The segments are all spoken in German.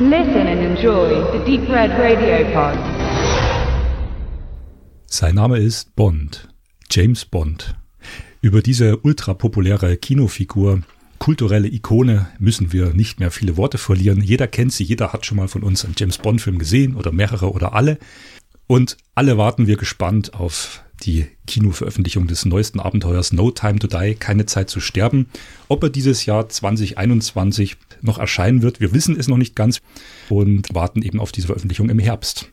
Listen and enjoy the Deep Red Radio Pod. Sein Name ist Bond, James Bond. Über diese ultrapopuläre Kinofigur, kulturelle Ikone müssen wir nicht mehr viele Worte verlieren. Jeder kennt sie, jeder hat schon mal von uns einen James Bond-Film gesehen oder mehrere oder alle. Und alle warten wir gespannt auf die Kinoveröffentlichung des neuesten Abenteuers No Time to Die, keine Zeit zu sterben. Ob er dieses Jahr 2021 noch erscheinen wird, wir wissen es noch nicht ganz und warten eben auf diese Veröffentlichung im Herbst.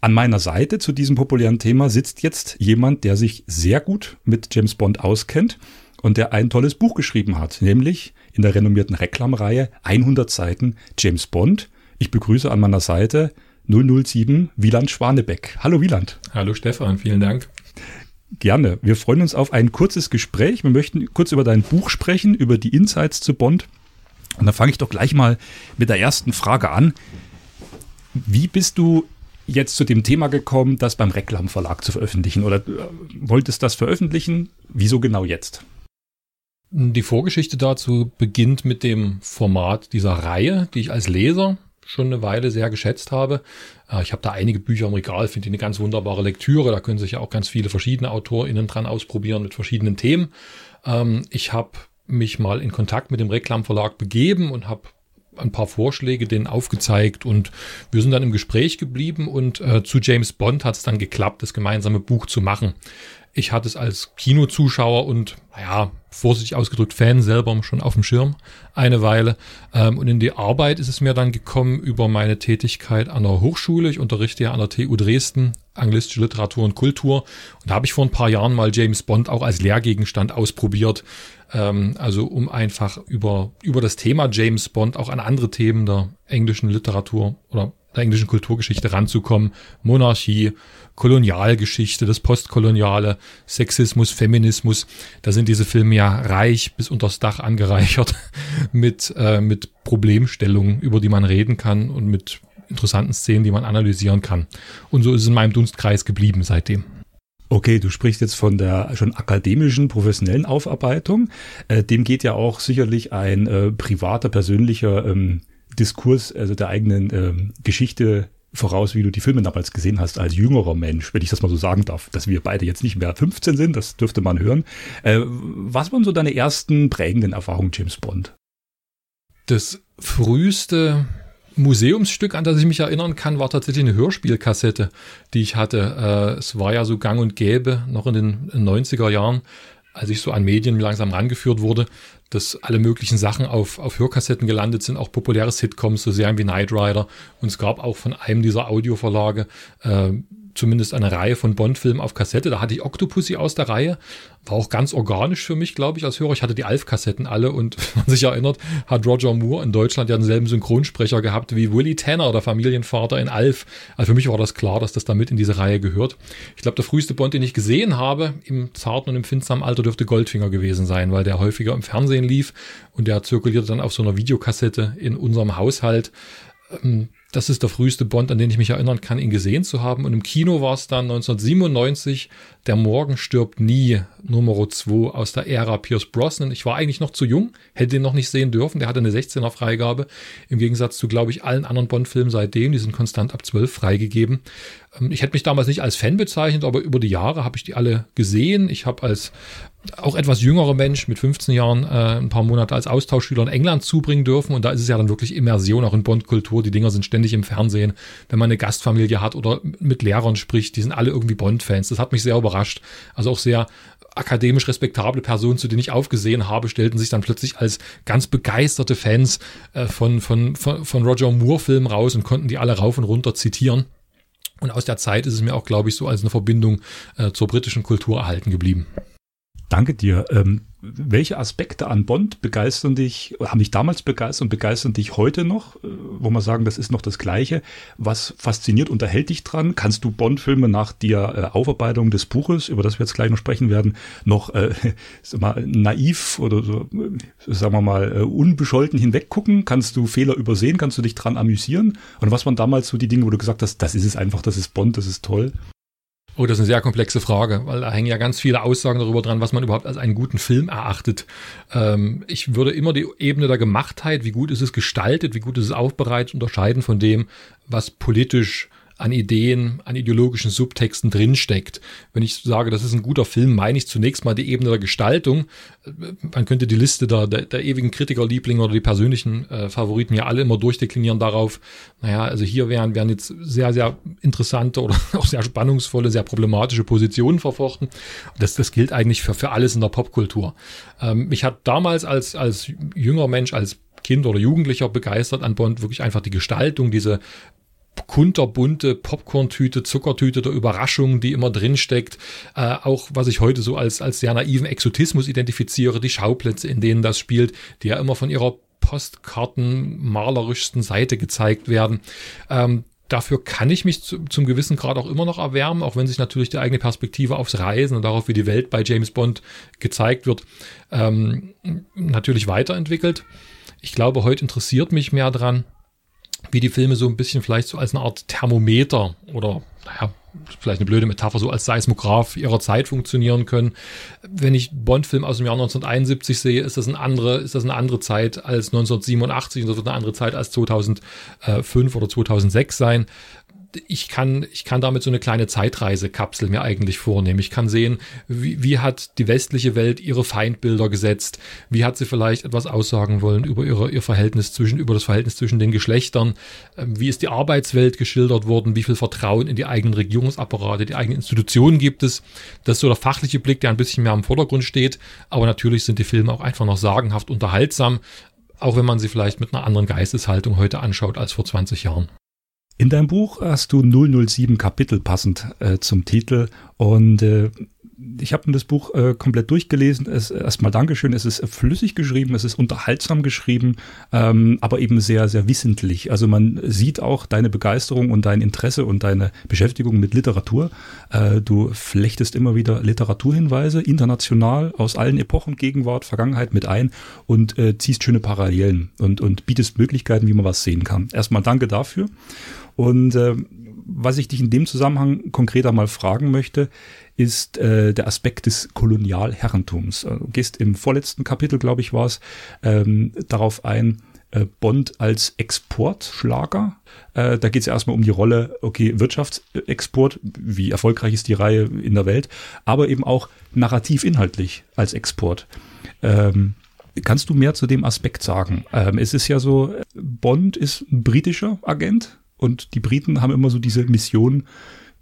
An meiner Seite zu diesem populären Thema sitzt jetzt jemand, der sich sehr gut mit James Bond auskennt und der ein tolles Buch geschrieben hat, nämlich in der renommierten Reklamreihe 100 Seiten James Bond. Ich begrüße an meiner Seite 007 Wieland Schwanebeck. Hallo Wieland. Hallo Stefan, vielen Dank. Gerne. Wir freuen uns auf ein kurzes Gespräch. Wir möchten kurz über dein Buch sprechen, über die Insights zu Bond. Und dann fange ich doch gleich mal mit der ersten Frage an. Wie bist du jetzt zu dem Thema gekommen, das beim Reklam Verlag zu veröffentlichen? Oder äh, wolltest das veröffentlichen? Wieso genau jetzt? Die Vorgeschichte dazu beginnt mit dem Format dieser Reihe, die ich als Leser schon eine Weile sehr geschätzt habe. Äh, ich habe da einige Bücher im Regal, finde ich eine ganz wunderbare Lektüre. Da können sich ja auch ganz viele verschiedene AutorInnen dran ausprobieren mit verschiedenen Themen. Ähm, ich habe mich mal in Kontakt mit dem Reklam Verlag begeben und habe ein paar Vorschläge denen aufgezeigt und wir sind dann im Gespräch geblieben und äh, zu James Bond hat es dann geklappt, das gemeinsame Buch zu machen. Ich hatte es als Kinozuschauer und, naja, vorsichtig ausgedrückt, Fan selber schon auf dem Schirm eine Weile. Ähm, und in die Arbeit ist es mir dann gekommen über meine Tätigkeit an der Hochschule. Ich unterrichte ja an der TU Dresden anglistische Literatur und Kultur. Und da habe ich vor ein paar Jahren mal James Bond auch als Lehrgegenstand ausprobiert. Ähm, also um einfach über, über das Thema James Bond auch an andere Themen der englischen Literatur oder der englischen Kulturgeschichte ranzukommen. Monarchie, Kolonialgeschichte, das Postkoloniale, Sexismus, Feminismus. Da sind diese Filme ja reich bis unters Dach angereichert mit, äh, mit Problemstellungen, über die man reden kann und mit interessanten Szenen, die man analysieren kann. Und so ist es in meinem Dunstkreis geblieben seitdem. Okay, du sprichst jetzt von der schon akademischen, professionellen Aufarbeitung. Äh, dem geht ja auch sicherlich ein äh, privater, persönlicher ähm, Diskurs, also der eigenen ähm, Geschichte voraus, wie du die Filme damals gesehen hast, als jüngerer Mensch, wenn ich das mal so sagen darf, dass wir beide jetzt nicht mehr 15 sind, das dürfte man hören. Äh, was waren so deine ersten prägenden Erfahrungen James Bond? Das früheste Museumsstück, an das ich mich erinnern kann, war tatsächlich eine Hörspielkassette, die ich hatte. Äh, es war ja so gang und gäbe, noch in den 90er Jahren, als ich so an Medien langsam rangeführt wurde, dass alle möglichen Sachen auf, auf Hörkassetten gelandet sind, auch populäre Sitcoms, so Serien wie Knight Rider. Und es gab auch von einem dieser Audioverlage äh, zumindest eine Reihe von Bond-Filmen auf Kassette. Da hatte ich Octopussy aus der Reihe. War auch ganz organisch für mich, glaube ich, als Hörer. Ich hatte die Alf-Kassetten alle und wenn man sich erinnert, hat Roger Moore in Deutschland ja denselben Synchronsprecher gehabt wie Willie Tanner, der Familienvater in Alf. Also für mich war das klar, dass das damit in diese Reihe gehört. Ich glaube, der früheste Bond, den ich gesehen habe, im zarten und empfindsamen Alter, dürfte Goldfinger gewesen sein, weil der häufiger im Fernsehen lief und der zirkulierte dann auf so einer Videokassette in unserem Haushalt. Ähm, das ist der früheste Bond, an den ich mich erinnern kann, ihn gesehen zu haben. Und im Kino war es dann 1997 Der Morgen stirbt nie, Nummer 2 aus der Ära Pierce Brosnan. Ich war eigentlich noch zu jung, hätte ihn noch nicht sehen dürfen. Der hatte eine 16er Freigabe. Im Gegensatz zu, glaube ich, allen anderen Bond-Filmen seitdem. Die sind konstant ab 12 freigegeben. Ähm, ich hätte mich damals nicht als Fan bezeichnet, aber über die Jahre habe ich die alle gesehen. Ich habe als auch etwas jüngerer Mensch mit 15 Jahren äh, ein paar Monate als Austauschschüler in England zubringen dürfen. Und da ist es ja dann wirklich Immersion auch in Bond-Kultur. Die Dinger sind ständig im Fernsehen. Wenn man eine Gastfamilie hat oder mit Lehrern spricht, die sind alle irgendwie Bond-Fans. Das hat mich sehr überrascht. Also auch sehr akademisch respektable Personen, zu denen ich aufgesehen habe, stellten sich dann plötzlich als ganz begeisterte Fans äh, von, von, von, von Roger Moore-Filmen raus und konnten die alle rauf und runter zitieren. Und aus der Zeit ist es mir auch, glaube ich, so als eine Verbindung äh, zur britischen Kultur erhalten geblieben. Danke dir. Ähm, welche Aspekte an Bond begeistern dich, haben dich damals begeistert und begeistern dich heute noch? Äh, wo man sagen, das ist noch das Gleiche. Was fasziniert, unterhält dich dran? Kannst du Bond-Filme nach der äh, Aufarbeitung des Buches, über das wir jetzt gleich noch sprechen werden, noch äh, mal, naiv oder so, äh, sagen wir mal, unbescholten hinweggucken? Kannst du Fehler übersehen? Kannst du dich dran amüsieren? Und was waren damals so die Dinge, wo du gesagt hast, das ist es einfach, das ist Bond, das ist toll? Oh, das ist eine sehr komplexe Frage, weil da hängen ja ganz viele Aussagen darüber dran, was man überhaupt als einen guten Film erachtet. Ähm, ich würde immer die Ebene der Gemachtheit, wie gut ist es gestaltet, wie gut ist es aufbereitet, unterscheiden von dem, was politisch an Ideen, an ideologischen Subtexten drinsteckt. Wenn ich sage, das ist ein guter Film, meine ich zunächst mal die Ebene der Gestaltung. Man könnte die Liste der, der, der ewigen Kritikerlieblinge oder die persönlichen äh, Favoriten ja alle immer durchdeklinieren darauf. Naja, also hier wären, wären jetzt sehr, sehr interessante oder auch sehr spannungsvolle, sehr problematische Positionen verfochten. Das, das gilt eigentlich für, für alles in der Popkultur. Ähm, mich hat damals als, als jünger Mensch, als Kind oder Jugendlicher begeistert an Bond wirklich einfach die Gestaltung, diese kunterbunte Popcorn-Tüte, Zuckertüte der Überraschung, die immer drin steckt. Äh, auch was ich heute so als, als sehr naiven Exotismus identifiziere, die Schauplätze, in denen das spielt, die ja immer von ihrer Postkarten malerischsten Seite gezeigt werden. Ähm, dafür kann ich mich zu, zum gewissen Grad auch immer noch erwärmen, auch wenn sich natürlich die eigene Perspektive aufs Reisen und darauf, wie die Welt bei James Bond gezeigt wird, ähm, natürlich weiterentwickelt. Ich glaube, heute interessiert mich mehr dran, wie die Filme so ein bisschen vielleicht so als eine Art Thermometer oder, naja, vielleicht eine blöde Metapher, so als Seismograph ihrer Zeit funktionieren können. Wenn ich Bond-Film aus dem Jahr 1971 sehe, ist das, eine andere, ist das eine andere Zeit als 1987 und das wird eine andere Zeit als 2005 oder 2006 sein ich kann, ich kann damit so eine kleine Zeitreisekapsel mir eigentlich vornehmen. Ich kann sehen, wie, wie hat die westliche Welt ihre Feindbilder gesetzt? Wie hat sie vielleicht etwas aussagen wollen über ihre, ihr Verhältnis zwischen, über das Verhältnis zwischen den Geschlechtern? Ähm, wie ist die Arbeitswelt geschildert worden? Wie viel Vertrauen in die eigenen Regierungsapparate, die eigenen Institutionen gibt es? Das ist so der fachliche Blick, der ein bisschen mehr im Vordergrund steht. Aber natürlich sind die Filme auch einfach noch sagenhaft unterhaltsam. Auch wenn man sie vielleicht mit einer anderen Geisteshaltung heute anschaut als vor 20 Jahren. In deinem Buch hast du 007 Kapitel passend äh, zum Titel. Und äh, ich habe das Buch äh, komplett durchgelesen. Es, erstmal Dankeschön. Es ist flüssig geschrieben, es ist unterhaltsam geschrieben, ähm, aber eben sehr, sehr wissentlich. Also man sieht auch deine Begeisterung und dein Interesse und deine Beschäftigung mit Literatur. Äh, du flechtest immer wieder Literaturhinweise, international, aus allen Epochen, Gegenwart, Vergangenheit mit ein und äh, ziehst schöne Parallelen und, und bietest Möglichkeiten, wie man was sehen kann. Erstmal danke dafür. Und äh, was ich dich in dem Zusammenhang konkreter mal fragen möchte, ist äh, der Aspekt des Kolonialherrentums. Äh, du gehst im vorletzten Kapitel, glaube ich, war es, ähm, darauf ein, äh, Bond als Exportschlager. Äh, da geht es erstmal um die Rolle, okay, Wirtschaftsexport, wie erfolgreich ist die Reihe in der Welt, aber eben auch narrativ inhaltlich als Export. Ähm, kannst du mehr zu dem Aspekt sagen? Ähm, es ist ja so, Bond ist ein britischer Agent, und die Briten haben immer so diese Mission,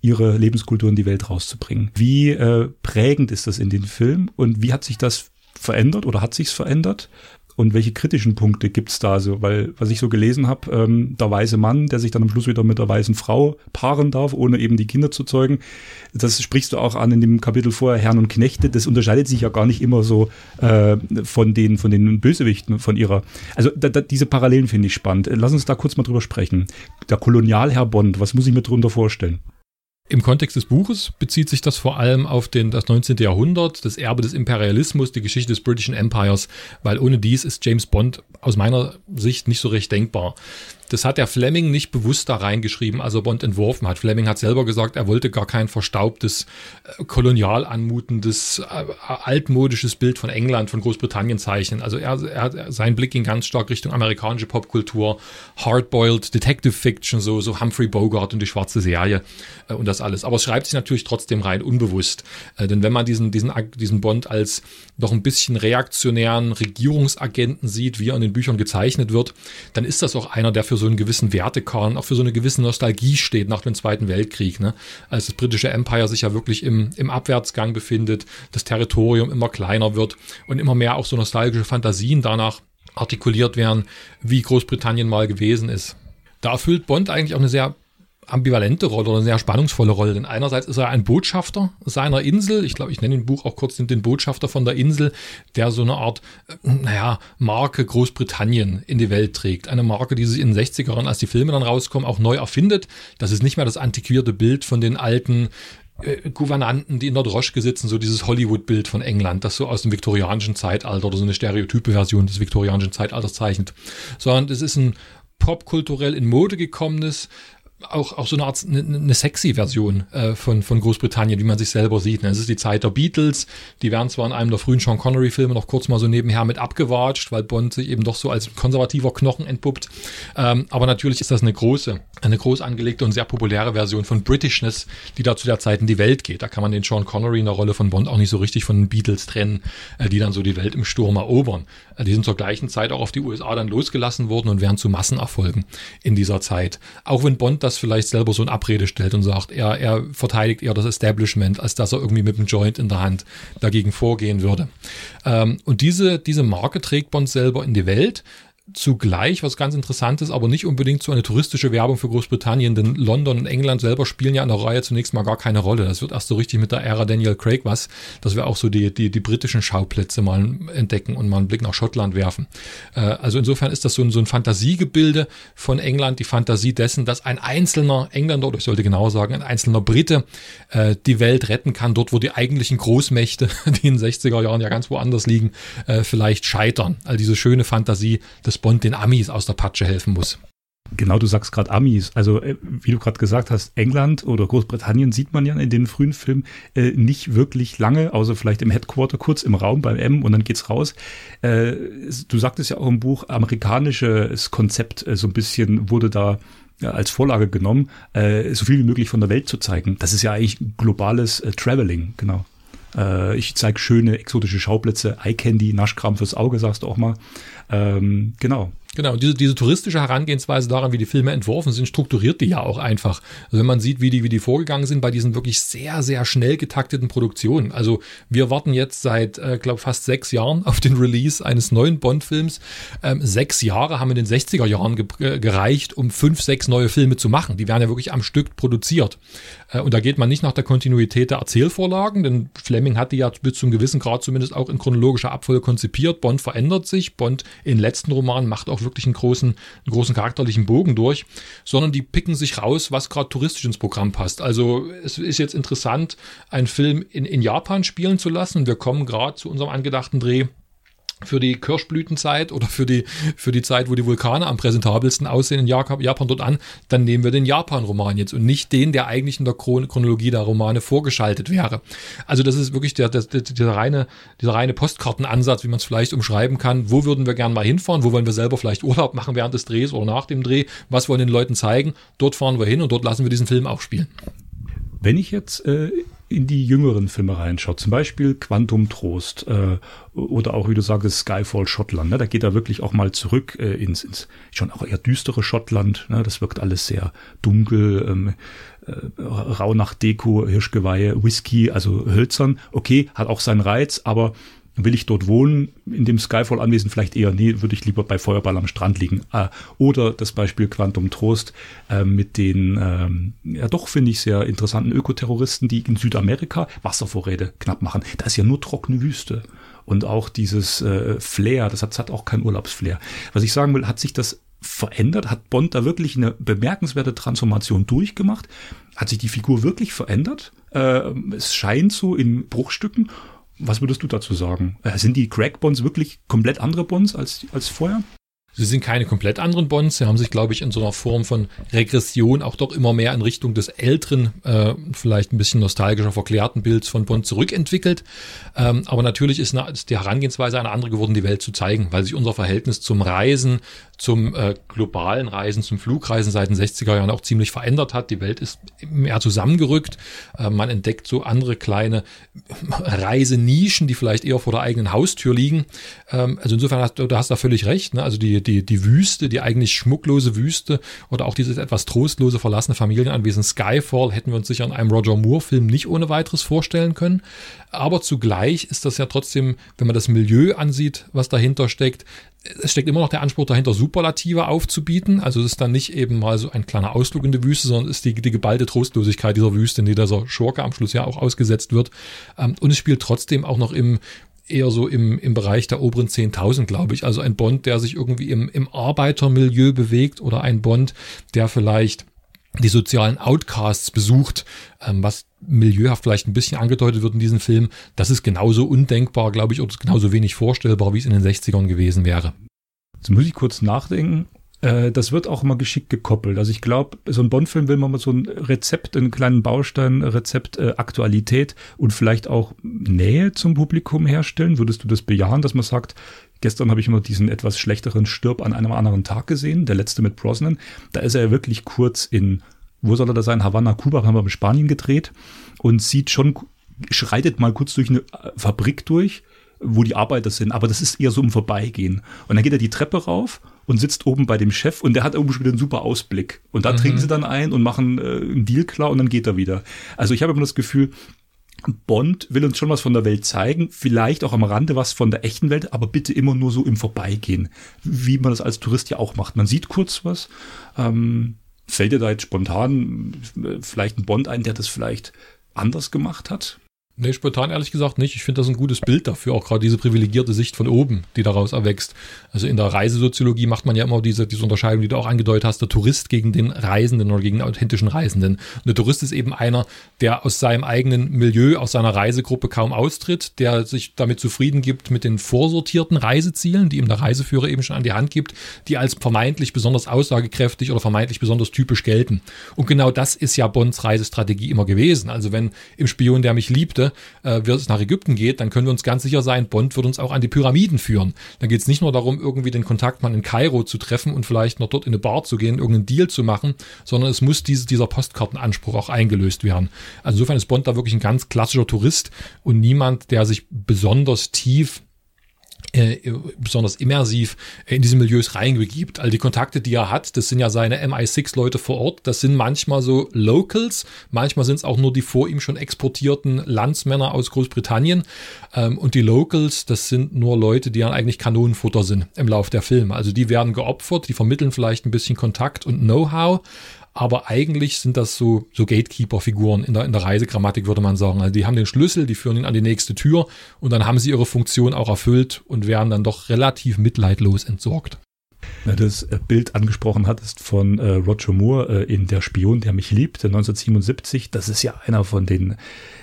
ihre Lebenskultur in die Welt rauszubringen. Wie äh, prägend ist das in den Film und wie hat sich das verändert oder hat sich's verändert? Und welche kritischen Punkte gibt's da so? Weil, was ich so gelesen habe, ähm, der weise Mann, der sich dann am Schluss wieder mit der weisen Frau paaren darf, ohne eben die Kinder zu zeugen, das sprichst du auch an in dem Kapitel vorher, Herren und Knechte, das unterscheidet sich ja gar nicht immer so äh, von, den, von den Bösewichten, von ihrer. Also da, da, diese Parallelen finde ich spannend. Lass uns da kurz mal drüber sprechen. Der Kolonialherr Bond, was muss ich mir darunter vorstellen? Im Kontext des Buches bezieht sich das vor allem auf den, das 19. Jahrhundert, das Erbe des Imperialismus, die Geschichte des British Empires, weil ohne dies ist James Bond aus meiner Sicht nicht so recht denkbar. Das hat der Fleming nicht bewusst da reingeschrieben, als er Bond entworfen hat. Fleming hat selber gesagt, er wollte gar kein verstaubtes, äh, kolonial anmutendes, äh, altmodisches Bild von England, von Großbritannien zeichnen. Also er, er sein Blick ging ganz stark Richtung amerikanische Popkultur, hardboiled Detective Fiction, so, so Humphrey Bogart und die schwarze Serie äh, und das alles. Aber es schreibt sich natürlich trotzdem rein, unbewusst. Denn wenn man diesen, diesen, diesen Bond als noch ein bisschen reaktionären Regierungsagenten sieht, wie er in den Büchern gezeichnet wird, dann ist das auch einer, der für so einen gewissen Wertekern, auch für so eine gewisse Nostalgie steht nach dem Zweiten Weltkrieg. Ne? Als das britische Empire sich ja wirklich im, im Abwärtsgang befindet, das Territorium immer kleiner wird und immer mehr auch so nostalgische Fantasien danach artikuliert werden, wie Großbritannien mal gewesen ist. Da erfüllt Bond eigentlich auch eine sehr ambivalente Rolle oder eine sehr spannungsvolle Rolle. Denn einerseits ist er ein Botschafter seiner Insel. Ich glaube, ich nenne im Buch auch kurz den, Botschafter von der Insel, der so eine Art, äh, naja, Marke Großbritannien in die Welt trägt. Eine Marke, die sich in den 60ern, als die Filme dann rauskommen, auch neu erfindet. Das ist nicht mehr das antiquierte Bild von den alten äh, Gouvernanten, die in der Droschke sitzen, so dieses Hollywood-Bild von England, das so aus dem viktorianischen Zeitalter oder so eine stereotype Version des viktorianischen Zeitalters zeichnet, sondern es ist ein popkulturell in Mode gekommenes, auch, auch so eine Art, eine, eine sexy Version äh, von, von Großbritannien, wie man sich selber sieht. Ne? Es ist die Zeit der Beatles, die werden zwar in einem der frühen Sean Connery-Filme noch kurz mal so nebenher mit abgewatscht, weil Bond sich eben doch so als konservativer Knochen entpuppt. Ähm, aber natürlich ist das eine große, eine groß angelegte und sehr populäre Version von Britishness, die da zu der Zeit in die Welt geht. Da kann man den Sean Connery in der Rolle von Bond auch nicht so richtig von den Beatles trennen, äh, die dann so die Welt im Sturm erobern. Äh, die sind zur gleichen Zeit auch auf die USA dann losgelassen worden und werden zu Massenerfolgen in dieser Zeit. Auch wenn Bond das vielleicht selber so in Abrede stellt und sagt, er, er verteidigt eher das Establishment, als dass er irgendwie mit dem Joint in der Hand dagegen vorgehen würde. Ähm, und diese, diese Marke trägt Bond selber in die Welt zugleich was ganz Interessantes, aber nicht unbedingt so eine touristische Werbung für Großbritannien, denn London und England selber spielen ja in der Reihe zunächst mal gar keine Rolle. Das wird erst so richtig mit der Ära Daniel Craig was, dass wir auch so die, die, die britischen Schauplätze mal entdecken und mal einen Blick nach Schottland werfen. Äh, also insofern ist das so ein, so ein Fantasiegebilde von England, die Fantasie dessen, dass ein einzelner Engländer, oder ich sollte genauer sagen, ein einzelner Brite äh, die Welt retten kann, dort wo die eigentlichen Großmächte, die in den 60er Jahren ja ganz woanders liegen, äh, vielleicht scheitern. Also diese schöne Fantasie des dass Bond den Amis aus der Patsche helfen muss. Genau, du sagst gerade Amis. Also, äh, wie du gerade gesagt hast, England oder Großbritannien sieht man ja in den frühen Filmen äh, nicht wirklich lange, außer vielleicht im Headquarter, kurz im Raum beim M und dann geht's raus. Äh, du sagtest ja auch im Buch, amerikanisches Konzept äh, so ein bisschen wurde da ja, als Vorlage genommen, äh, so viel wie möglich von der Welt zu zeigen. Das ist ja eigentlich globales äh, Traveling, genau. Äh, ich zeige schöne exotische Schauplätze, Eye Candy, Naschkram fürs Auge, sagst du auch mal. Ähm, genau. Genau, und diese, diese touristische Herangehensweise daran, wie die Filme entworfen sind, strukturiert die ja auch einfach. Also wenn man sieht, wie die, wie die vorgegangen sind bei diesen wirklich sehr, sehr schnell getakteten Produktionen. Also wir warten jetzt seit, äh, glaube fast sechs Jahren auf den Release eines neuen Bond-Films. Ähm, sechs Jahre haben in den 60er Jahren ge äh, gereicht, um fünf, sechs neue Filme zu machen. Die werden ja wirklich am Stück produziert. Äh, und da geht man nicht nach der Kontinuität der Erzählvorlagen, denn Fleming hat die ja bis zum gewissen Grad zumindest auch in chronologischer Abfolge konzipiert. Bond verändert sich. Bond in letzten Romanen macht auch wirklich einen großen, einen großen charakterlichen Bogen durch, sondern die picken sich raus, was gerade touristisch ins Programm passt. Also es ist jetzt interessant, einen Film in, in Japan spielen zu lassen. Wir kommen gerade zu unserem angedachten Dreh für die Kirschblütenzeit oder für die, für die Zeit, wo die Vulkane am präsentabelsten aussehen in Japan dort an, dann nehmen wir den Japan-Roman jetzt und nicht den, der eigentlich in der Chronologie der Romane vorgeschaltet wäre. Also das ist wirklich der, der, der, der reine, dieser reine Postkartenansatz, wie man es vielleicht umschreiben kann. Wo würden wir gern mal hinfahren? Wo wollen wir selber vielleicht Urlaub machen während des Drehs oder nach dem Dreh? Was wollen den Leuten zeigen? Dort fahren wir hin und dort lassen wir diesen Film auch spielen. Wenn ich jetzt äh, in die jüngeren Filme reinschaut, zum Beispiel Quantum Trost äh, oder auch, wie du sagst, Skyfall Schottland, ne, da geht er wirklich auch mal zurück äh, ins, ins schon auch eher düstere Schottland. Ne, das wirkt alles sehr dunkel, ähm, äh, rau nach Deko, Hirschgeweihe, Whisky, also hölzern. Okay, hat auch seinen Reiz, aber Will ich dort wohnen, in dem Skyfall anwesend? Vielleicht eher, nee, würde ich lieber bei Feuerball am Strand liegen. Äh, oder das Beispiel Quantum Trost äh, mit den, ähm, ja doch, finde ich, sehr interessanten Ökoterroristen, die in Südamerika Wasservorräte knapp machen. Da ist ja nur trockene Wüste. Und auch dieses äh, Flair, das hat, das hat auch kein Urlaubsflair. Was ich sagen will, hat sich das verändert? Hat Bond da wirklich eine bemerkenswerte Transformation durchgemacht? Hat sich die Figur wirklich verändert? Äh, es scheint so in Bruchstücken. Was würdest du dazu sagen? Äh, sind die Crack-Bonds wirklich komplett andere Bonds als, als vorher? Sie sind keine komplett anderen Bonds. Sie haben sich, glaube ich, in so einer Form von Regression auch doch immer mehr in Richtung des älteren, äh, vielleicht ein bisschen nostalgischer, verklärten Bilds von Bond zurückentwickelt. Ähm, aber natürlich ist, eine, ist die Herangehensweise eine andere geworden, die Welt zu zeigen, weil sich unser Verhältnis zum Reisen, zum äh, globalen Reisen, zum Flugreisen seit den 60er Jahren auch ziemlich verändert hat. Die Welt ist mehr zusammengerückt. Äh, man entdeckt so andere kleine Reisenischen, die vielleicht eher vor der eigenen Haustür liegen. Ähm, also insofern hast du, du hast da völlig recht. Ne? Also die, die, die Wüste, die eigentlich schmucklose Wüste oder auch dieses etwas trostlose verlassene Familienanwesen Skyfall hätten wir uns sicher in einem Roger Moore-Film nicht ohne weiteres vorstellen können. Aber zugleich ist das ja trotzdem, wenn man das Milieu ansieht, was dahinter steckt, es steckt immer noch der Anspruch dahinter, Superlative aufzubieten. Also es ist dann nicht eben mal so ein kleiner Ausflug in die Wüste, sondern es ist die, die geballte Trostlosigkeit dieser Wüste, in die dieser Schurke am Schluss ja auch ausgesetzt wird. Ähm, und es spielt trotzdem auch noch im eher so im, im Bereich der oberen 10.000, glaube ich. Also ein Bond, der sich irgendwie im, im Arbeitermilieu bewegt oder ein Bond, der vielleicht die sozialen Outcasts besucht, ähm, was milieuhaft vielleicht ein bisschen angedeutet wird in diesem Film, das ist genauso undenkbar, glaube ich, oder genauso wenig vorstellbar, wie es in den 60ern gewesen wäre. Jetzt muss ich kurz nachdenken. Äh, das wird auch immer geschickt gekoppelt. Also ich glaube, so ein Bond-Film will man mal so ein Rezept, einen kleinen Baustein, Rezept, äh, Aktualität und vielleicht auch Nähe zum Publikum herstellen. Würdest du das bejahen, dass man sagt, Gestern habe ich immer diesen etwas schlechteren Stirb an einem anderen Tag gesehen, der letzte mit Brosnan. Da ist er ja wirklich kurz in, wo soll er da sein? Havanna, Kuba, haben wir in Spanien gedreht und sieht schon, schreitet mal kurz durch eine Fabrik durch, wo die Arbeiter sind, aber das ist eher so im Vorbeigehen. Und dann geht er die Treppe rauf und sitzt oben bei dem Chef und der hat irgendwie schon wieder einen super Ausblick. Und da mhm. trinken sie dann ein und machen äh, einen Deal klar und dann geht er wieder. Also ich habe immer das Gefühl, Bond will uns schon was von der Welt zeigen, vielleicht auch am Rande was von der echten Welt, aber bitte immer nur so im Vorbeigehen, wie man das als Tourist ja auch macht. Man sieht kurz was. Ähm, fällt dir da jetzt spontan äh, vielleicht ein Bond ein, der das vielleicht anders gemacht hat? Nee, spontan ehrlich gesagt nicht. Ich finde das ein gutes Bild dafür, auch gerade diese privilegierte Sicht von oben, die daraus erwächst. Also in der Reisesoziologie macht man ja immer diese, diese Unterscheidung, die du auch angedeutet hast, der Tourist gegen den Reisenden oder gegen den authentischen Reisenden. Und der Tourist ist eben einer, der aus seinem eigenen Milieu, aus seiner Reisegruppe kaum austritt, der sich damit zufrieden gibt mit den vorsortierten Reisezielen, die ihm der Reiseführer eben schon an die Hand gibt, die als vermeintlich besonders aussagekräftig oder vermeintlich besonders typisch gelten. Und genau das ist ja Bonds Reisestrategie immer gewesen. Also wenn im Spion, der mich liebte, äh, es nach Ägypten geht, dann können wir uns ganz sicher sein, Bond wird uns auch an die Pyramiden führen. Dann geht es nicht nur darum, irgendwie den Kontaktmann in Kairo zu treffen und vielleicht noch dort in eine Bar zu gehen, irgendeinen Deal zu machen, sondern es muss diese, dieser Postkartenanspruch auch eingelöst werden. Also insofern ist Bond da wirklich ein ganz klassischer Tourist und niemand, der sich besonders tief äh, besonders immersiv in diese Milieus reingegibt. All die Kontakte, die er hat, das sind ja seine MI6-Leute vor Ort. Das sind manchmal so Locals, manchmal sind es auch nur die vor ihm schon exportierten Landsmänner aus Großbritannien. Ähm, und die Locals, das sind nur Leute, die dann eigentlich Kanonenfutter sind im Lauf der Filme. Also die werden geopfert, die vermitteln vielleicht ein bisschen Kontakt und Know-how, aber eigentlich sind das so, so Gatekeeper-Figuren in der, in der Reisegrammatik, würde man sagen. Also die haben den Schlüssel, die führen ihn an die nächste Tür und dann haben sie ihre Funktion auch erfüllt und werden dann doch relativ mitleidlos entsorgt das äh, Bild angesprochen hattest von äh, Roger Moore äh, in Der Spion, der mich liebt, 1977. Das ist ja einer von den,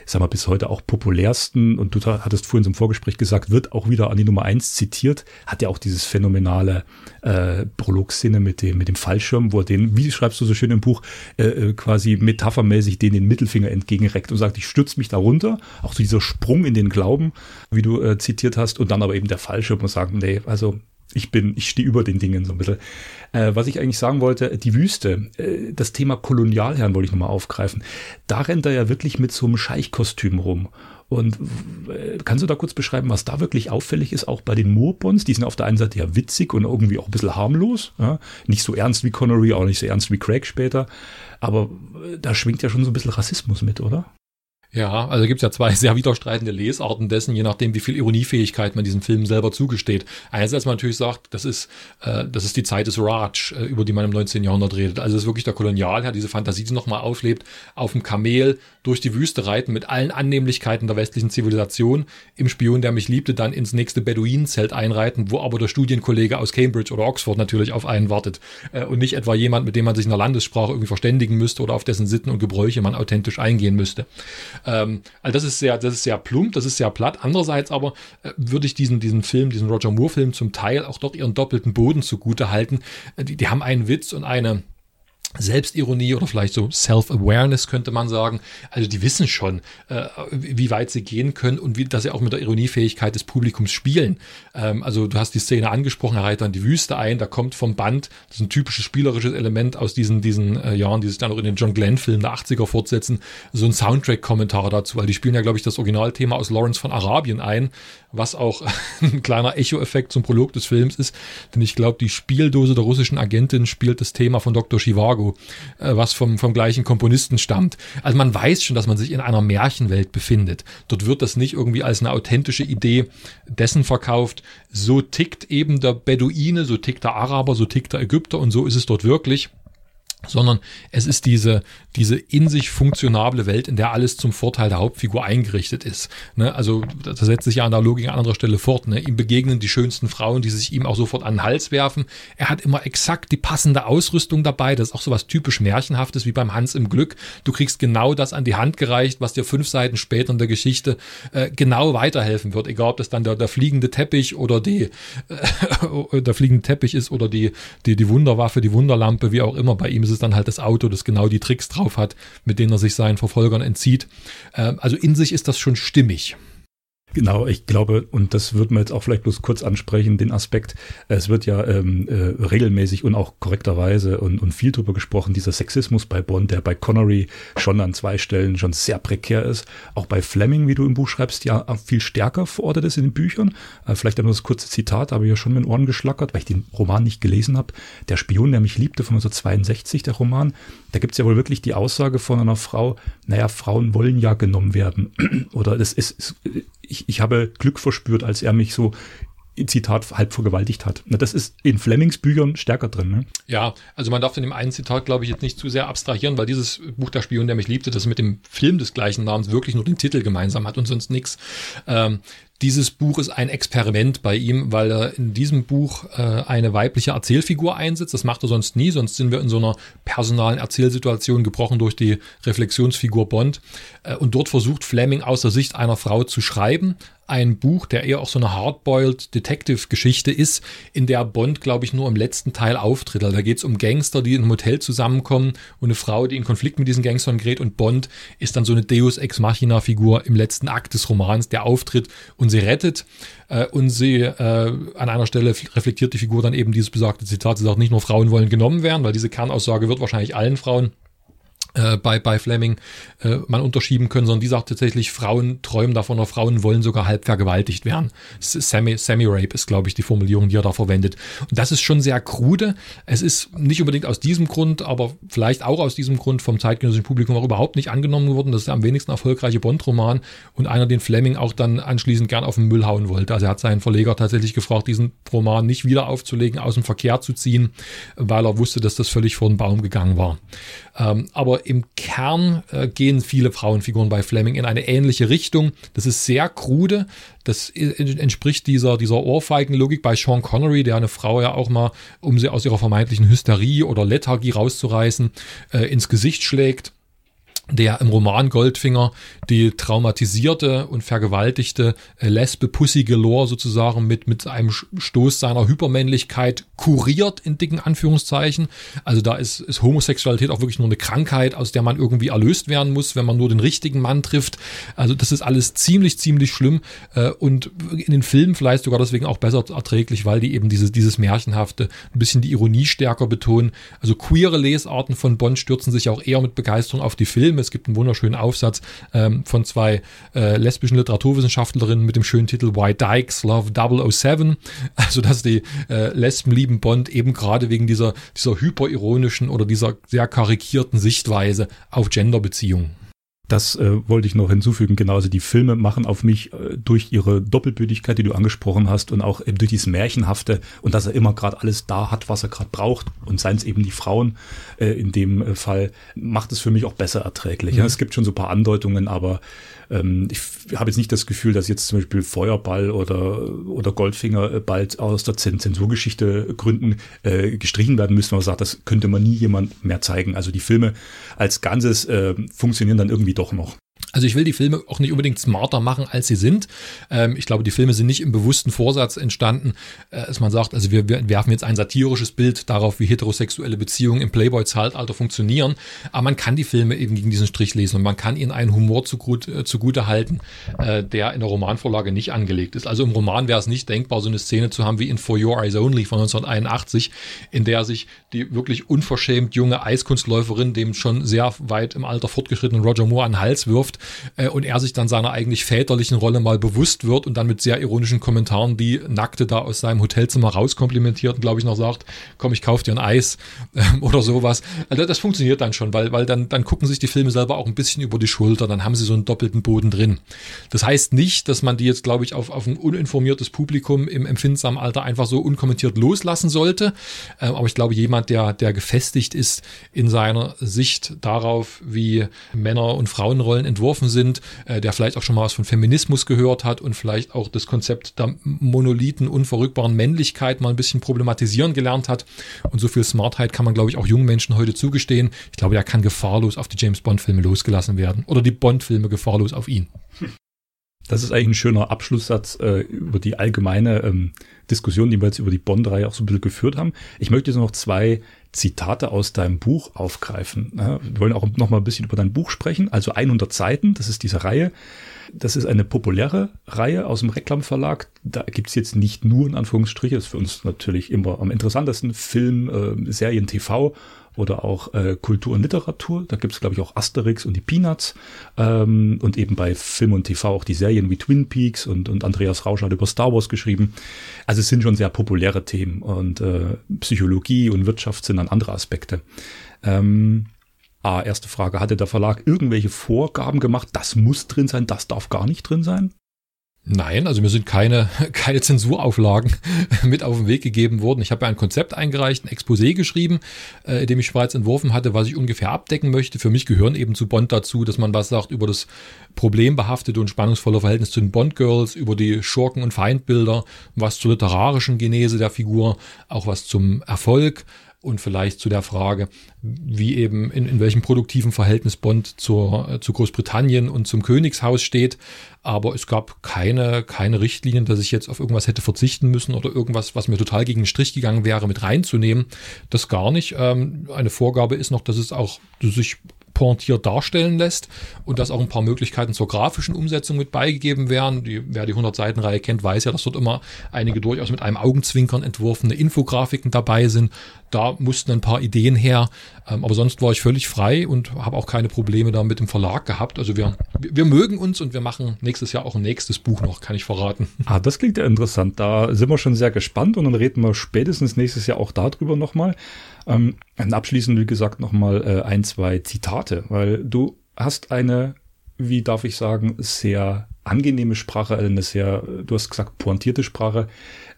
ich sag mal, bis heute auch populärsten und du hattest vorhin im Vorgespräch gesagt, wird auch wieder an die Nummer eins zitiert, hat ja auch dieses phänomenale äh, Prolog-Szene mit dem, mit dem Fallschirm, wo er den, wie schreibst du so schön im Buch, äh, äh quasi metaphermäßig den den Mittelfinger entgegenreckt und sagt, ich stütze mich da runter. Auch so dieser Sprung in den Glauben, wie du äh, zitiert hast, und dann aber eben der Fallschirm und sagen, nee, also ich bin, ich stehe über den Dingen so ein bisschen. Äh, was ich eigentlich sagen wollte, die Wüste, äh, das Thema Kolonialherren wollte ich nochmal aufgreifen. Da rennt er ja wirklich mit so einem Scheichkostüm rum. Und äh, kannst du da kurz beschreiben, was da wirklich auffällig ist, auch bei den Moorbonds? Die sind auf der einen Seite ja witzig und irgendwie auch ein bisschen harmlos. Ja? Nicht so ernst wie Connery, auch nicht so ernst wie Craig später. Aber äh, da schwingt ja schon so ein bisschen Rassismus mit, oder? Ja, also gibt es ja zwei sehr widerstreitende Lesarten dessen, je nachdem, wie viel Ironiefähigkeit man diesem Film selber zugesteht. Einerseits man natürlich sagt, das ist, äh, das ist die Zeit des Raj, äh, über die man im 19. Jahrhundert redet. Also es ist wirklich der Kolonialherr, diese Fantasie, die nochmal auflebt, auf dem Kamel durch die Wüste reiten mit allen Annehmlichkeiten der westlichen Zivilisation, im Spion, der mich liebte, dann ins nächste Beduinenzelt einreiten, wo aber der Studienkollege aus Cambridge oder Oxford natürlich auf einen wartet äh, und nicht etwa jemand, mit dem man sich in der Landessprache irgendwie verständigen müsste oder auf dessen Sitten und Gebräuche man authentisch eingehen müsste. Ähm, also das ist sehr, das ist sehr plump, das ist sehr platt. Andererseits aber äh, würde ich diesen, diesen Film, diesen Roger Moore-Film zum Teil auch doch ihren doppelten Boden zugute halten. Äh, die, die haben einen Witz und eine Selbstironie oder vielleicht so Self-Awareness könnte man sagen. Also die wissen schon, äh, wie weit sie gehen können und wie, dass sie auch mit der Ironiefähigkeit des Publikums spielen. Ähm, also du hast die Szene angesprochen, er dann die Wüste ein, da kommt vom Band, das ist ein typisches spielerisches Element aus diesen, diesen äh, Jahren, die sich dann auch in den John Glenn-Filmen der 80er fortsetzen, so ein Soundtrack-Kommentar dazu, weil die spielen ja, glaube ich, das Originalthema aus Lawrence von Arabien ein, was auch ein kleiner Echo-Effekt zum Prolog des Films ist, denn ich glaube, die Spieldose der russischen Agentin spielt das Thema von Dr. Chivago Chicago, äh, was vom, vom gleichen Komponisten stammt. Also man weiß schon, dass man sich in einer Märchenwelt befindet. Dort wird das nicht irgendwie als eine authentische Idee dessen verkauft. So tickt eben der Beduine, so tickt der Araber, so tickt der Ägypter und so ist es dort wirklich. Sondern es ist diese, diese in sich funktionable Welt, in der alles zum Vorteil der Hauptfigur eingerichtet ist. Ne? Also das setzt sich ja an der Logik an anderer Stelle fort. Ne? Ihm begegnen die schönsten Frauen, die sich ihm auch sofort an den Hals werfen. Er hat immer exakt die passende Ausrüstung dabei. Das ist auch so was typisch Märchenhaftes wie beim Hans im Glück. Du kriegst genau das an die Hand gereicht, was dir fünf Seiten später in der Geschichte äh, genau weiterhelfen wird. Egal, ob das dann der, der fliegende Teppich oder die äh, der fliegende Teppich ist oder die, die, die Wunderwaffe, die Wunderlampe, wie auch immer. Bei ihm ist es dann halt das Auto, das genau die Tricks drauf hat, mit denen er sich seinen Verfolgern entzieht. Ähm, also in sich ist das schon stimmig. Genau, ich glaube, und das wird man jetzt auch vielleicht bloß kurz ansprechen, den Aspekt, es wird ja ähm, äh, regelmäßig und auch korrekterweise und, und viel drüber gesprochen, dieser Sexismus bei Bond, der bei Connery schon an zwei Stellen schon sehr prekär ist, auch bei Fleming, wie du im Buch schreibst, ja viel stärker verortet ist in den Büchern. Äh, vielleicht nur das kurze Zitat, habe ich ja schon mit den Ohren geschlackert, weil ich den Roman nicht gelesen habe. Der Spion, der mich liebte, von 1962, der Roman, da gibt's ja wohl wirklich die Aussage von einer Frau, naja, Frauen wollen ja genommen werden. Oder das ist, ist ich, ich habe Glück verspürt, als er mich so Zitat halb vergewaltigt hat. Das ist in Flemings Büchern stärker drin. Ne? Ja, also man darf in dem einen Zitat, glaube ich, jetzt nicht zu sehr abstrahieren, weil dieses Buch Der Spion, der mich liebte, das mit dem Film des gleichen Namens wirklich nur den Titel gemeinsam hat und sonst nichts. Ähm, dieses Buch ist ein Experiment bei ihm, weil er in diesem Buch äh, eine weibliche Erzählfigur einsetzt. Das macht er sonst nie, sonst sind wir in so einer personalen Erzählsituation gebrochen durch die Reflexionsfigur Bond. Äh, und dort versucht Fleming aus der Sicht einer Frau zu schreiben, ein Buch, der eher auch so eine Hardboiled Detective-Geschichte ist, in der Bond, glaube ich, nur im letzten Teil auftritt. Also da geht es um Gangster, die in einem Hotel zusammenkommen und eine Frau, die in Konflikt mit diesen Gangstern gerät und Bond ist dann so eine Deus Ex Machina-Figur im letzten Akt des Romans, der auftritt und sie rettet. Äh, und sie äh, an einer Stelle reflektiert die Figur dann eben dieses besagte Zitat. Sie sagt, nicht nur Frauen wollen genommen werden, weil diese Kernaussage wird wahrscheinlich allen Frauen äh, bei, bei Fleming äh, man unterschieben können, sondern die sagt tatsächlich, Frauen träumen davon oder Frauen wollen sogar halb vergewaltigt werden. Semi, Semi-Rape ist, glaube ich, die Formulierung, die er da verwendet. Und das ist schon sehr krude. Es ist nicht unbedingt aus diesem Grund, aber vielleicht auch aus diesem Grund vom zeitgenössischen Publikum auch überhaupt nicht angenommen worden. Das ist der am wenigsten erfolgreiche Bond-Roman und einer, den Fleming auch dann anschließend gern auf den Müll hauen wollte. Also er hat seinen Verleger tatsächlich gefragt, diesen Roman nicht wieder aufzulegen, aus dem Verkehr zu ziehen, weil er wusste, dass das völlig vor den Baum gegangen war. Ähm, aber im Kern äh, gehen viele Frauenfiguren bei Fleming in eine ähnliche Richtung. Das ist sehr krude. Das entspricht dieser, dieser Ohrfeigenlogik bei Sean Connery, der eine Frau ja auch mal, um sie aus ihrer vermeintlichen Hysterie oder Lethargie rauszureißen, äh, ins Gesicht schlägt der im Roman Goldfinger die traumatisierte und vergewaltigte äh, Lesbe Pussy Galore sozusagen mit, mit einem Stoß seiner Hypermännlichkeit kuriert in dicken Anführungszeichen. Also da ist, ist Homosexualität auch wirklich nur eine Krankheit, aus der man irgendwie erlöst werden muss, wenn man nur den richtigen Mann trifft. Also das ist alles ziemlich, ziemlich schlimm äh, und in den Filmen vielleicht sogar deswegen auch besser erträglich, weil die eben dieses, dieses Märchenhafte ein bisschen die Ironie stärker betonen. Also queere Lesarten von Bond stürzen sich auch eher mit Begeisterung auf die Filme Film. Es gibt einen wunderschönen Aufsatz ähm, von zwei äh, lesbischen Literaturwissenschaftlerinnen mit dem schönen Titel Why Dykes Love 007. Also, dass die äh, Lesben lieben Bond eben gerade wegen dieser, dieser hyperironischen oder dieser sehr karikierten Sichtweise auf Genderbeziehungen. Das äh, wollte ich noch hinzufügen. Genauso also die Filme machen auf mich äh, durch ihre Doppelbödigkeit, die du angesprochen hast, und auch eben durch dieses Märchenhafte und dass er immer gerade alles da hat, was er gerade braucht, und seien es eben die Frauen äh, in dem äh, Fall, macht es für mich auch besser erträglich. Mhm. Ja, es gibt schon so ein paar Andeutungen, aber ähm, ich habe jetzt nicht das Gefühl, dass jetzt zum Beispiel Feuerball oder, oder Goldfinger äh, bald aus der Zensurgeschichte Gründen äh, gestrichen werden müssen. Man sagt, das könnte man nie jemand mehr zeigen. Also die Filme als Ganzes äh, funktionieren dann irgendwie doch noch. Also ich will die Filme auch nicht unbedingt smarter machen, als sie sind. Ähm, ich glaube, die Filme sind nicht im bewussten Vorsatz entstanden, äh, dass man sagt, also wir, wir werfen jetzt ein satirisches Bild darauf, wie heterosexuelle Beziehungen im Playboy-Zeitalter funktionieren. Aber man kann die Filme eben gegen diesen Strich lesen und man kann ihnen einen Humor zugut, äh, zugute halten, äh, der in der Romanvorlage nicht angelegt ist. Also im Roman wäre es nicht denkbar, so eine Szene zu haben wie in For Your Eyes Only von 1981, in der sich die wirklich unverschämt junge Eiskunstläuferin dem schon sehr weit im Alter fortgeschrittenen Roger Moore an den Hals wirft äh, und er sich dann seiner eigentlich väterlichen Rolle mal bewusst wird und dann mit sehr ironischen Kommentaren die Nackte da aus seinem Hotelzimmer rauskomplimentiert und glaube ich noch sagt, komm, ich kauf dir ein Eis ähm, oder sowas. Also das funktioniert dann schon, weil, weil dann, dann gucken sich die Filme selber auch ein bisschen über die Schulter, dann haben sie so einen doppelten Boden drin. Das heißt nicht, dass man die jetzt, glaube ich, auf, auf ein uninformiertes Publikum im empfindsamen Alter einfach so unkommentiert loslassen sollte. Ähm, aber ich glaube, jemand, der, der gefestigt ist in seiner Sicht darauf, wie Männer- und Frauenrollen entworfen sind, äh, der vielleicht auch schon mal was von Feminismus gehört hat und vielleicht auch das Konzept der monolithen, unverrückbaren Männlichkeit mal ein bisschen problematisieren gelernt hat. Und so viel Smartheit kann man, glaube ich, auch jungen Menschen heute zugestehen. Ich glaube, er kann gefahrlos auf die James Bond-Filme losgelassen werden. Oder die Bond-Filme gefahrlos auf ihn. Das ist eigentlich ein schöner Abschlusssatz äh, über die allgemeine ähm, Diskussion, die wir jetzt über die Bond-Reihe auch so ein bisschen geführt haben. Ich möchte jetzt noch zwei Zitate aus deinem Buch aufgreifen. Ja, wir wollen auch noch mal ein bisschen über dein Buch sprechen. Also 100 Seiten, das ist diese Reihe. Das ist eine populäre Reihe aus dem Reklamverlag. Da gibt's jetzt nicht nur in Anführungsstriche, das ist für uns natürlich immer am interessantesten, Film, äh, Serien, TV oder auch äh, Kultur und Literatur. Da gibt's glaube ich, auch Asterix und die Peanuts. Ähm, und eben bei Film und TV auch die Serien wie Twin Peaks und, und Andreas Rausch hat über Star Wars geschrieben. Also es sind schon sehr populäre Themen und äh, Psychologie und Wirtschaft sind dann andere Aspekte. Ähm, Ah, erste Frage. Hatte der Verlag irgendwelche Vorgaben gemacht? Das muss drin sein, das darf gar nicht drin sein? Nein, also mir sind keine, keine Zensurauflagen mit auf den Weg gegeben worden. Ich habe ja ein Konzept eingereicht, ein Exposé geschrieben, äh, in dem ich bereits entworfen hatte, was ich ungefähr abdecken möchte. Für mich gehören eben zu Bond dazu, dass man was sagt über das problembehaftete und spannungsvolle Verhältnis zu den Bond-Girls, über die Schurken- und Feindbilder, was zur literarischen Genese der Figur, auch was zum Erfolg, und vielleicht zu der Frage, wie eben in, in welchem produktiven Verhältnis Bond zur, äh, zu Großbritannien und zum Königshaus steht. Aber es gab keine, keine Richtlinien, dass ich jetzt auf irgendwas hätte verzichten müssen oder irgendwas, was mir total gegen den Strich gegangen wäre, mit reinzunehmen. Das gar nicht. Ähm, eine Vorgabe ist noch, dass es auch sich pointiert darstellen lässt und dass auch ein paar Möglichkeiten zur grafischen Umsetzung mit beigegeben werden. Die, wer die 100-Seiten-Reihe kennt, weiß ja, dass dort immer einige durchaus mit einem Augenzwinkern entworfene Infografiken dabei sind. Da mussten ein paar Ideen her, ähm, aber sonst war ich völlig frei und habe auch keine Probleme da mit dem Verlag gehabt. Also wir, wir mögen uns und wir machen nächstes Jahr auch ein nächstes Buch noch, kann ich verraten. Ah, das klingt ja interessant. Da sind wir schon sehr gespannt und dann reden wir spätestens nächstes Jahr auch darüber nochmal. Ähm, abschließend, wie gesagt, nochmal äh, ein, zwei Zitate, weil du hast eine, wie darf ich sagen, sehr angenehme Sprache, eine sehr, du hast gesagt, pointierte Sprache.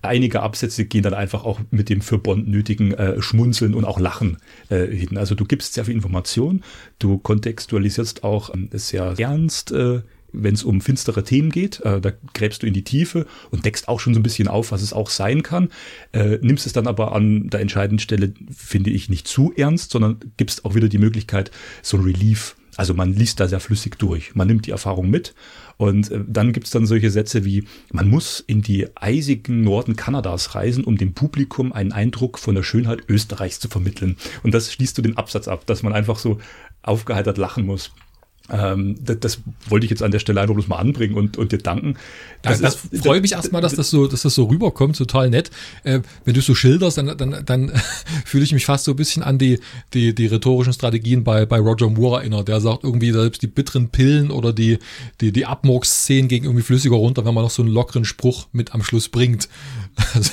Einige Absätze gehen dann einfach auch mit dem für Bond nötigen äh, Schmunzeln und auch Lachen äh, hin. Also du gibst sehr viel Information, du kontextualisierst auch ähm, sehr ernst äh, wenn es um finstere Themen geht. Äh, da gräbst du in die Tiefe und deckst auch schon so ein bisschen auf, was es auch sein kann. Äh, nimmst es dann aber an der entscheidenden Stelle, finde ich, nicht zu ernst, sondern gibst auch wieder die Möglichkeit, so ein Relief. Also man liest da sehr flüssig durch. Man nimmt die Erfahrung mit und äh, dann gibt's dann solche Sätze wie, man muss in die eisigen Norden Kanadas reisen, um dem Publikum einen Eindruck von der Schönheit Österreichs zu vermitteln. Und das schließt du den Absatz ab, dass man einfach so aufgeheitert lachen muss. Ähm, das, das, wollte ich jetzt an der Stelle einfach bloß mal anbringen und, und dir danken. Das, das, das freue mich erstmal, dass das so, dass das so rüberkommt, total nett. Äh, wenn du so schilderst, dann, dann, dann fühle ich mich fast so ein bisschen an die, die, die rhetorischen Strategien bei, bei Roger Moore erinnert. Der sagt irgendwie selbst die bitteren Pillen oder die, die, die Abmurks-Szenen gegen irgendwie flüssiger runter, wenn man noch so einen lockeren Spruch mit am Schluss bringt. Also,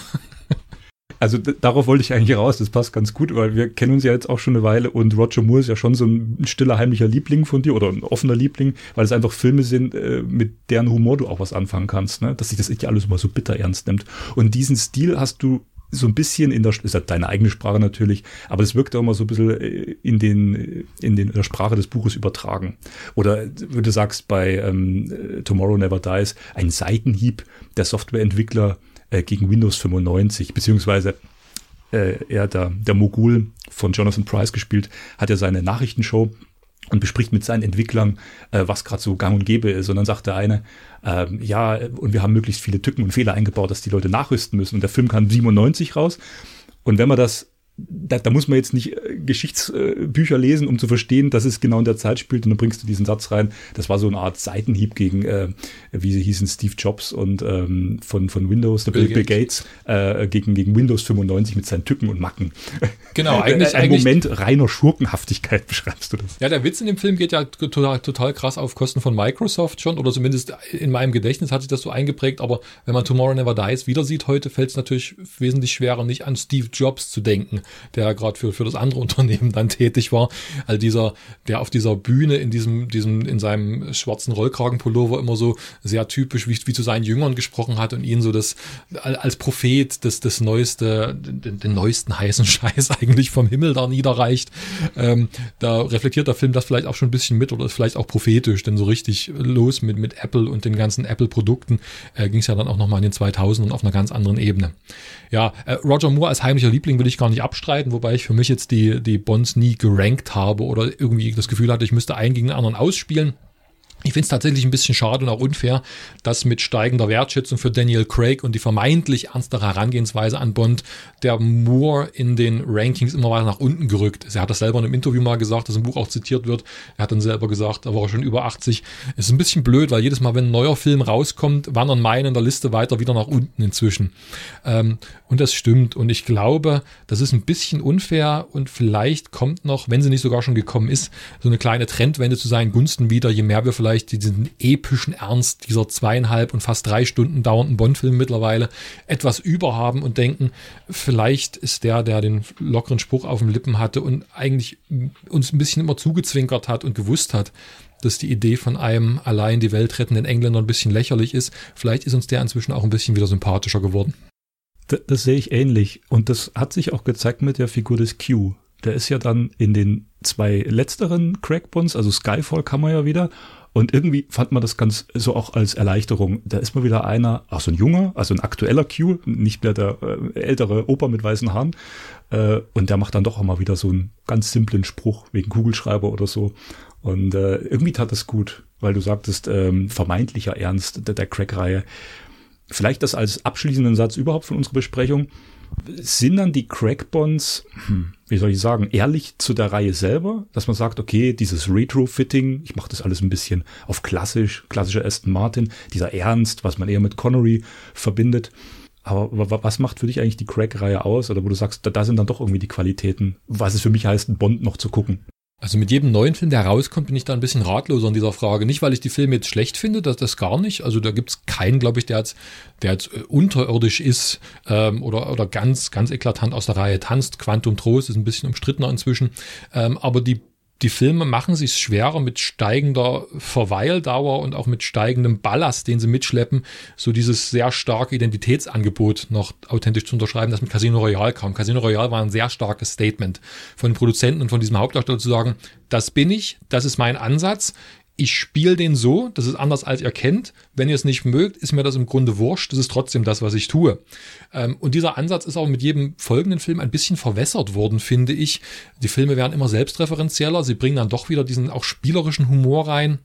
also darauf wollte ich eigentlich raus, das passt ganz gut, weil wir kennen uns ja jetzt auch schon eine Weile und Roger Moore ist ja schon so ein stiller, heimlicher Liebling von dir oder ein offener Liebling, weil es einfach Filme sind, äh, mit deren Humor du auch was anfangen kannst, ne? dass sich das nicht alles immer so bitter ernst nimmt. Und diesen Stil hast du so ein bisschen in der, ist ja deine eigene Sprache natürlich, aber es wirkt auch immer so ein bisschen äh, in den, in den, in der Sprache des Buches übertragen. Oder, wie du sagst, bei ähm, Tomorrow Never Dies, ein Seitenhieb der Softwareentwickler äh, gegen Windows 95, beziehungsweise äh, er, der, der Mogul von Jonathan Price gespielt, hat ja seine Nachrichtenshow und bespricht mit seinen Entwicklern, äh, was gerade so gang und gäbe ist. Und dann sagt der eine, äh, ja, und wir haben möglichst viele Tücken und Fehler eingebaut, dass die Leute nachrüsten müssen. Und der Film kam 97 raus. Und wenn man das da, da muss man jetzt nicht äh, Geschichtsbücher lesen, um zu verstehen, dass es genau in der Zeit spielt. Und dann bringst du diesen Satz rein. Das war so eine Art Seitenhieb gegen, äh, wie sie hießen, Steve Jobs und ähm, von, von Windows, der Bill, Bill Gates, äh, gegen, gegen Windows 95 mit seinen Tücken und Macken. Genau, eigentlich. Ein Moment reiner Schurkenhaftigkeit beschreibst du das. Ja, der Witz in dem Film geht ja total, total krass auf Kosten von Microsoft schon, oder zumindest in meinem Gedächtnis hat sich das so eingeprägt. Aber wenn man Tomorrow Never Dies wieder sieht heute, fällt es natürlich wesentlich schwerer, nicht an Steve Jobs zu denken der gerade für, für das andere Unternehmen dann tätig war. all dieser, der auf dieser Bühne in diesem, diesem, in seinem schwarzen Rollkragenpullover immer so sehr typisch wie, wie zu seinen Jüngern gesprochen hat und ihn so das, als Prophet das, das neueste, den, den neuesten heißen Scheiß eigentlich vom Himmel da niederreicht. Ähm, da reflektiert der Film das vielleicht auch schon ein bisschen mit oder ist vielleicht auch prophetisch, denn so richtig los mit, mit Apple und den ganzen Apple-Produkten äh, ging es ja dann auch nochmal in den 2000ern auf einer ganz anderen Ebene. Ja, äh, Roger Moore als heimlicher Liebling will ich gar nicht abstreiten, wobei ich für mich jetzt die, die Bonds nie gerankt habe oder irgendwie das Gefühl hatte, ich müsste einen gegen den anderen ausspielen. Ich finde es tatsächlich ein bisschen schade und auch unfair, dass mit steigender Wertschätzung für Daniel Craig und die vermeintlich ernstere Herangehensweise an Bond der Moore in den Rankings immer weiter nach unten gerückt ist. Er hat das selber in einem Interview mal gesagt, das im Buch auch zitiert wird. Er hat dann selber gesagt, da war er schon über 80. Es ist ein bisschen blöd, weil jedes Mal, wenn ein neuer Film rauskommt, wandern meine in der Liste weiter wieder nach unten inzwischen. Ähm, und das stimmt. Und ich glaube, das ist ein bisschen unfair und vielleicht kommt noch, wenn sie nicht sogar schon gekommen ist, so eine kleine Trendwende zu seinen Gunsten wieder, je mehr wir vielleicht vielleicht diesen epischen Ernst dieser zweieinhalb und fast drei Stunden dauernden Bond-Film mittlerweile etwas überhaben und denken, vielleicht ist der, der den lockeren Spruch auf den Lippen hatte und eigentlich uns ein bisschen immer zugezwinkert hat und gewusst hat, dass die Idee von einem allein die Welt rettenden Engländer ein bisschen lächerlich ist. Vielleicht ist uns der inzwischen auch ein bisschen wieder sympathischer geworden. Das, das sehe ich ähnlich. Und das hat sich auch gezeigt mit der Figur des Q. Der ist ja dann in den zwei letzteren Crackbonds, also Skyfall kann man ja wieder, und irgendwie fand man das ganz so auch als Erleichterung. Da ist mal wieder einer, auch so ein junger, also ein aktueller Q, nicht mehr der äh, ältere Opa mit weißen Haaren. Äh, und der macht dann doch auch mal wieder so einen ganz simplen Spruch wegen Kugelschreiber oder so. Und äh, irgendwie tat das gut, weil du sagtest, ähm, vermeintlicher Ernst der, der Crack-Reihe. Vielleicht das als abschließenden Satz überhaupt von unserer Besprechung sind dann die Crackbonds, hm, wie soll ich sagen, ehrlich zu der Reihe selber, dass man sagt, okay, dieses Retrofitting, ich mache das alles ein bisschen auf klassisch, klassischer Aston Martin, dieser Ernst, was man eher mit Connery verbindet. Aber was macht für dich eigentlich die Crack-Reihe aus? Oder wo du sagst, da, da sind dann doch irgendwie die Qualitäten, was es für mich heißt, Bond noch zu gucken? Also mit jedem neuen Film, der rauskommt, bin ich da ein bisschen ratloser in dieser Frage. Nicht, weil ich die Filme jetzt schlecht finde, das, das gar nicht. Also da gibt's keinen, glaube ich, der jetzt, der jetzt äh, unterirdisch ist ähm, oder, oder ganz, ganz eklatant aus der Reihe tanzt. Quantum Trost ist ein bisschen umstrittener inzwischen. Ähm, aber die die Filme machen sich schwerer mit steigender Verweildauer und auch mit steigendem Ballast, den sie mitschleppen, so dieses sehr starke Identitätsangebot noch authentisch zu unterschreiben, das mit Casino Royale kam. Casino Royale war ein sehr starkes Statement von den Produzenten und von diesem Hauptdarsteller zu sagen, das bin ich, das ist mein Ansatz, ich spiele den so, das ist anders als ihr kennt. Wenn ihr es nicht mögt, ist mir das im Grunde wurscht. Das ist trotzdem das, was ich tue. Ähm, und dieser Ansatz ist auch mit jedem folgenden Film ein bisschen verwässert worden, finde ich. Die Filme werden immer selbstreferenzieller. Sie bringen dann doch wieder diesen auch spielerischen Humor rein.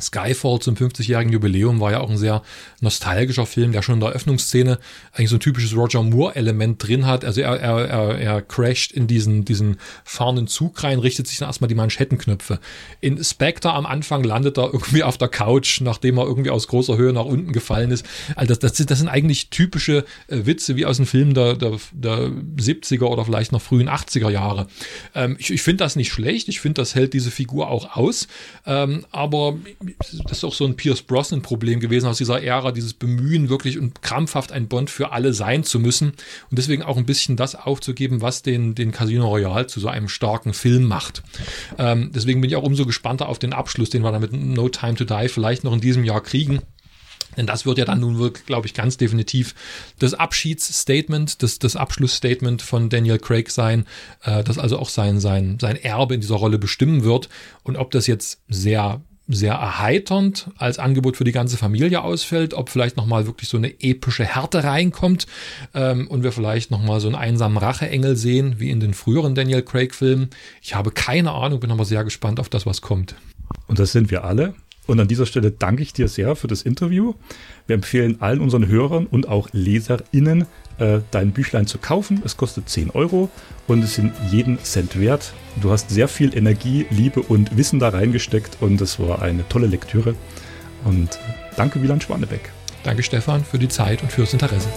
Skyfall zum 50-jährigen Jubiläum war ja auch ein sehr nostalgischer Film, der schon in der Öffnungsszene eigentlich so ein typisches Roger Moore-Element drin hat. Also er, er, er, er crasht in diesen, diesen fahrenden Zug rein, richtet sich dann erstmal die Manschettenknöpfe. In Spectre am Anfang landet er irgendwie auf der Couch, nachdem er irgendwie aus großer Höhe nach unten gefallen ist. Also das, das, das sind eigentlich typische äh, Witze wie aus den Filmen der, der, der 70er oder vielleicht noch frühen 80er Jahre. Ähm, ich ich finde das nicht schlecht, ich finde, das hält diese Figur auch aus, ähm, aber das ist auch so ein Pierce Brosnan-Problem gewesen aus dieser Ära, dieses Bemühen, wirklich und krampfhaft ein Bond für alle sein zu müssen und deswegen auch ein bisschen das aufzugeben, was den, den Casino Royale zu so einem starken Film macht. Ähm, deswegen bin ich auch umso gespannter auf den Abschluss, den wir dann mit No Time to Die vielleicht noch in diesem Jahr kriegen. Denn das wird ja dann nun wirklich, glaube ich, ganz definitiv das Abschiedsstatement, das, das Abschlussstatement von Daniel Craig sein, äh, das also auch sein, sein, sein Erbe in dieser Rolle bestimmen wird. Und ob das jetzt sehr sehr erheiternd als Angebot für die ganze Familie ausfällt, ob vielleicht nochmal wirklich so eine epische Härte reinkommt ähm, und wir vielleicht nochmal so einen einsamen Racheengel sehen, wie in den früheren Daniel Craig-Filmen. Ich habe keine Ahnung, bin aber sehr gespannt auf das, was kommt. Und das sind wir alle. Und an dieser Stelle danke ich dir sehr für das Interview. Wir empfehlen allen unseren Hörern und auch LeserInnen, äh, dein Büchlein zu kaufen. Es kostet 10 Euro und es sind jeden Cent wert. Du hast sehr viel Energie, Liebe und Wissen da reingesteckt und es war eine tolle Lektüre. Und danke, Wieland Schwanebeck. Danke, Stefan, für die Zeit und fürs Interesse.